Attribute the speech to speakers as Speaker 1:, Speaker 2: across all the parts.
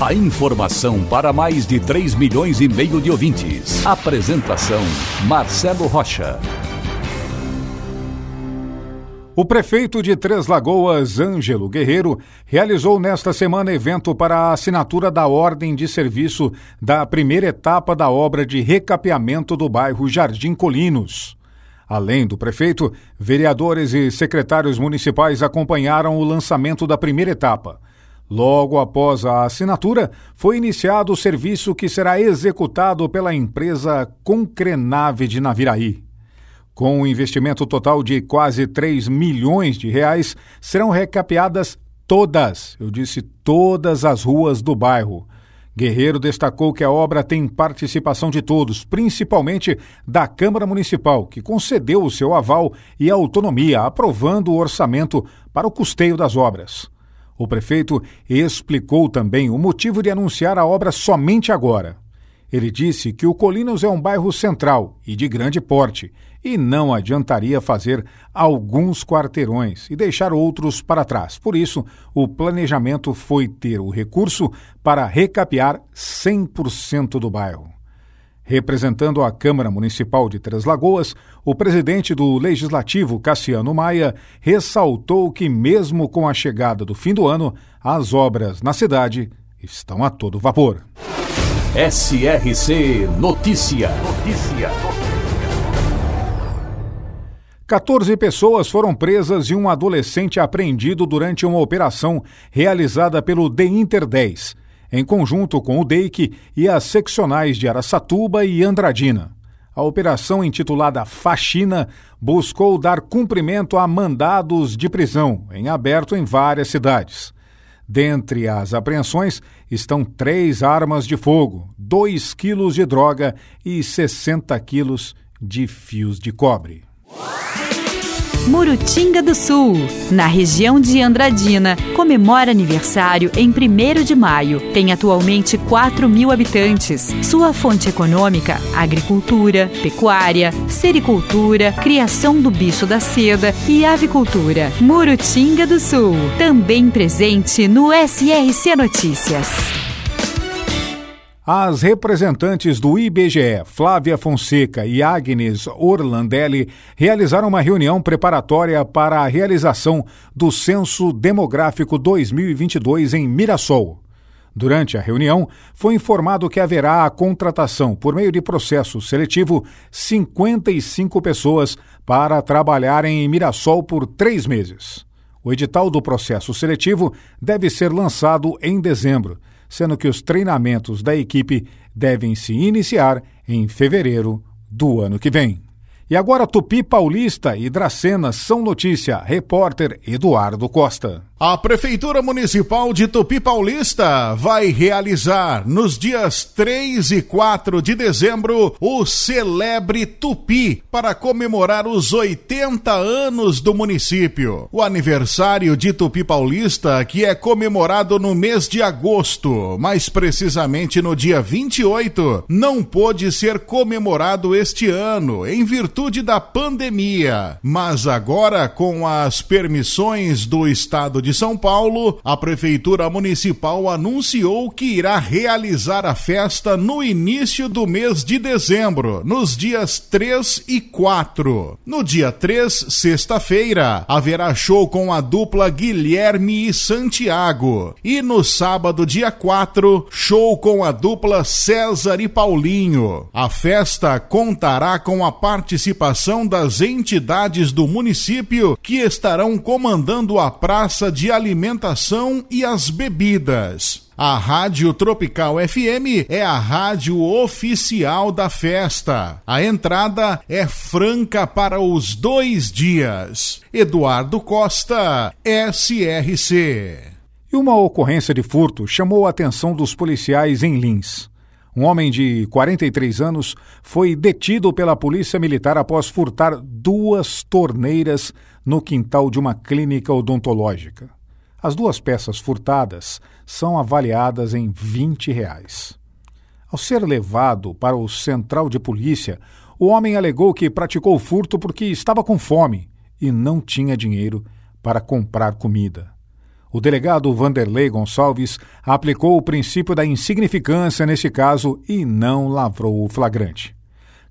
Speaker 1: A informação para mais de 3 milhões e meio de ouvintes. Apresentação Marcelo Rocha.
Speaker 2: O prefeito de Três Lagoas, Ângelo Guerreiro, realizou nesta semana evento para a assinatura da ordem de serviço da primeira etapa da obra de recapeamento do bairro Jardim Colinos. Além do prefeito, vereadores e secretários municipais acompanharam o lançamento da primeira etapa. Logo após a assinatura, foi iniciado o serviço que será executado pela empresa Concrenave de Naviraí. Com um investimento total de quase 3 milhões de reais, serão recapeadas todas, eu disse todas as ruas do bairro. Guerreiro destacou que a obra tem participação de todos, principalmente da Câmara Municipal, que concedeu o seu aval e autonomia, aprovando o orçamento para o custeio das obras. O prefeito explicou também o motivo de anunciar a obra somente agora. Ele disse que o Colinos é um bairro central e de grande porte e não adiantaria fazer alguns quarteirões e deixar outros para trás. Por isso, o planejamento foi ter o recurso para recapear 100% do bairro. Representando a Câmara Municipal de Três Lagoas, o presidente do Legislativo, Cassiano Maia, ressaltou que, mesmo com a chegada do fim do ano, as obras na cidade estão a todo vapor.
Speaker 1: SRC Notícia. Notícia.
Speaker 2: 14 pessoas foram presas e um adolescente apreendido durante uma operação realizada pelo The Inter 10, em conjunto com o DEIC e as seccionais de Araçatuba e Andradina. A operação intitulada Faxina buscou dar cumprimento a mandados de prisão em aberto em várias cidades. Dentre as apreensões estão três armas de fogo, dois quilos de droga e 60 quilos de fios de cobre.
Speaker 3: Murutinga do Sul, na região de Andradina, comemora aniversário em 1 de maio. Tem atualmente 4 mil habitantes. Sua fonte econômica: agricultura, pecuária, sericultura, criação do bicho da seda e avicultura. Murutinga do Sul, também presente no SRC Notícias.
Speaker 2: As representantes do IBGE, Flávia Fonseca e Agnes Orlandelli, realizaram uma reunião preparatória para a realização do Censo Demográfico 2022 em Mirassol. Durante a reunião, foi informado que haverá a contratação, por meio de processo seletivo, 55 pessoas para trabalharem em Mirassol por três meses. O edital do processo seletivo deve ser lançado em dezembro sendo que os treinamentos da equipe devem se iniciar em fevereiro do ano que vem. E agora Tupi Paulista e Dracena são notícia. Repórter Eduardo Costa.
Speaker 4: A Prefeitura Municipal de Tupi Paulista vai realizar nos dias 3 e 4 de dezembro o Celebre Tupi para comemorar os 80 anos do município. O aniversário de Tupi Paulista, que é comemorado no mês de agosto, mais precisamente no dia 28, não pôde ser comemorado este ano em virtude da pandemia. Mas agora, com as permissões do Estado de de São Paulo, a Prefeitura Municipal anunciou que irá realizar a festa no início do mês de dezembro, nos dias 3 e 4. No dia 3, sexta-feira, haverá show com a dupla Guilherme e Santiago. E no sábado, dia 4, show com a dupla César e Paulinho. A festa contará com a participação das entidades do município que estarão comandando a praça de alimentação e as bebidas. A Rádio Tropical FM é a rádio oficial da festa. A entrada é franca para os dois dias. Eduardo Costa, SRC.
Speaker 2: E uma ocorrência de furto chamou a atenção dos policiais em Lins. Um homem de 43 anos foi detido pela Polícia Militar após furtar duas torneiras no quintal de uma clínica odontológica. As duas peças furtadas são avaliadas em 20 reais. Ao ser levado para o central de polícia, o homem alegou que praticou o furto porque estava com fome e não tinha dinheiro para comprar comida. O delegado Vanderlei Gonçalves aplicou o princípio da insignificância nesse caso e não lavrou o flagrante.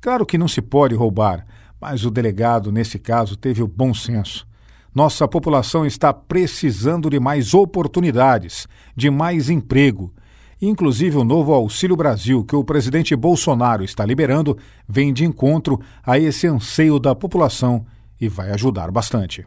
Speaker 2: Claro que não se pode roubar, mas o delegado, nesse caso, teve o bom senso. Nossa população está precisando de mais oportunidades, de mais emprego. Inclusive, o novo Auxílio Brasil, que o presidente Bolsonaro está liberando, vem de encontro a esse anseio da população e vai ajudar bastante.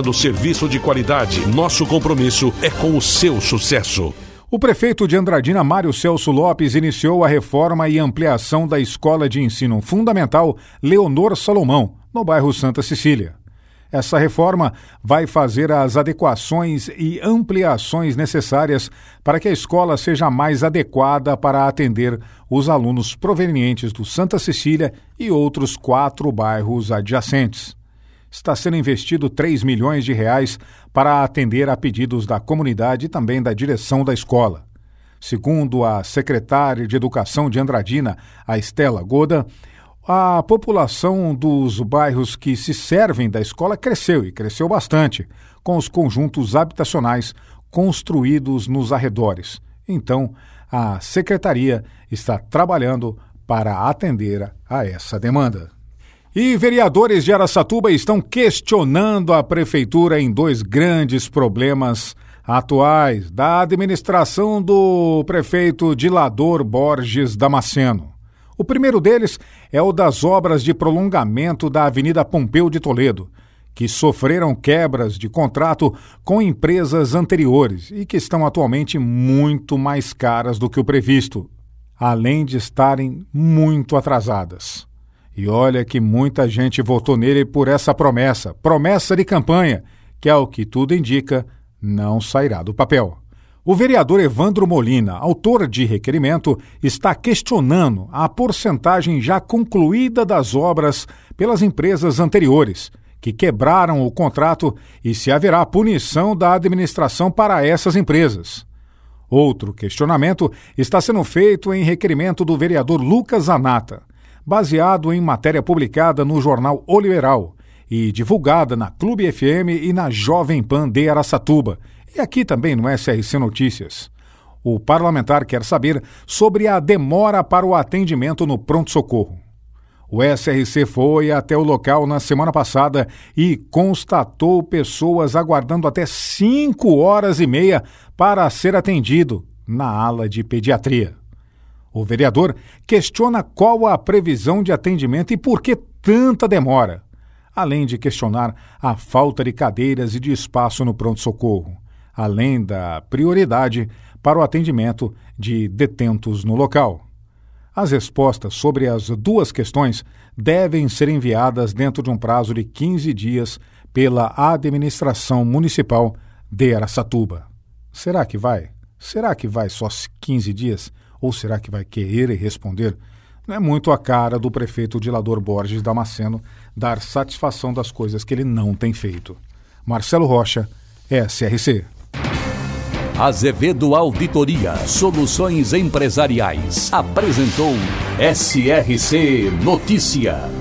Speaker 1: oferecendo serviço de qualidade. Nosso compromisso é com o seu sucesso.
Speaker 2: O prefeito de Andradina, Mário Celso Lopes, iniciou a reforma e ampliação da Escola de Ensino Fundamental Leonor Salomão, no bairro Santa Cecília. Essa reforma vai fazer as adequações e ampliações necessárias para que a escola seja mais adequada para atender os alunos provenientes do Santa Cecília e outros quatro bairros adjacentes está sendo investido 3 milhões de reais para atender a pedidos da comunidade e também da direção da escola. Segundo a secretária de Educação de Andradina, a Estela Goda, a população dos bairros que se servem da escola cresceu e cresceu bastante, com os conjuntos habitacionais construídos nos arredores. Então, a secretaria está trabalhando para atender a essa demanda. E vereadores de Araçatuba estão questionando a prefeitura em dois grandes problemas atuais da administração do prefeito Dilador Borges Damasceno. O primeiro deles é o das obras de prolongamento da Avenida Pompeu de Toledo, que sofreram quebras de contrato com empresas anteriores e que estão atualmente muito mais caras do que o previsto, além de estarem muito atrasadas. E olha que muita gente votou nele por essa promessa, promessa de campanha, que é o que tudo indica, não sairá do papel. O vereador Evandro Molina, autor de requerimento, está questionando a porcentagem já concluída das obras pelas empresas anteriores, que quebraram o contrato e se haverá punição da administração para essas empresas. Outro questionamento está sendo feito em requerimento do vereador Lucas Anata baseado em matéria publicada no jornal O Liberal e divulgada na Clube FM e na Jovem Pan de Araçatuba, e aqui também no SRC Notícias. O parlamentar quer saber sobre a demora para o atendimento no pronto-socorro. O SRC foi até o local na semana passada e constatou pessoas aguardando até cinco horas e meia para ser atendido na ala de pediatria. O vereador questiona qual a previsão de atendimento e por que tanta demora, além de questionar a falta de cadeiras e de espaço no pronto-socorro, além da prioridade para o atendimento de detentos no local. As respostas sobre as duas questões devem ser enviadas dentro de um prazo de 15 dias pela administração municipal de Aracatuba. Será que vai? Será que vai só 15 dias? Ou será que vai querer responder? Não é muito a cara do prefeito Dilador Borges Damasceno dar satisfação das coisas que ele não tem feito. Marcelo Rocha, SRC.
Speaker 1: Azevedo Auditoria Soluções Empresariais apresentou SRC Notícia.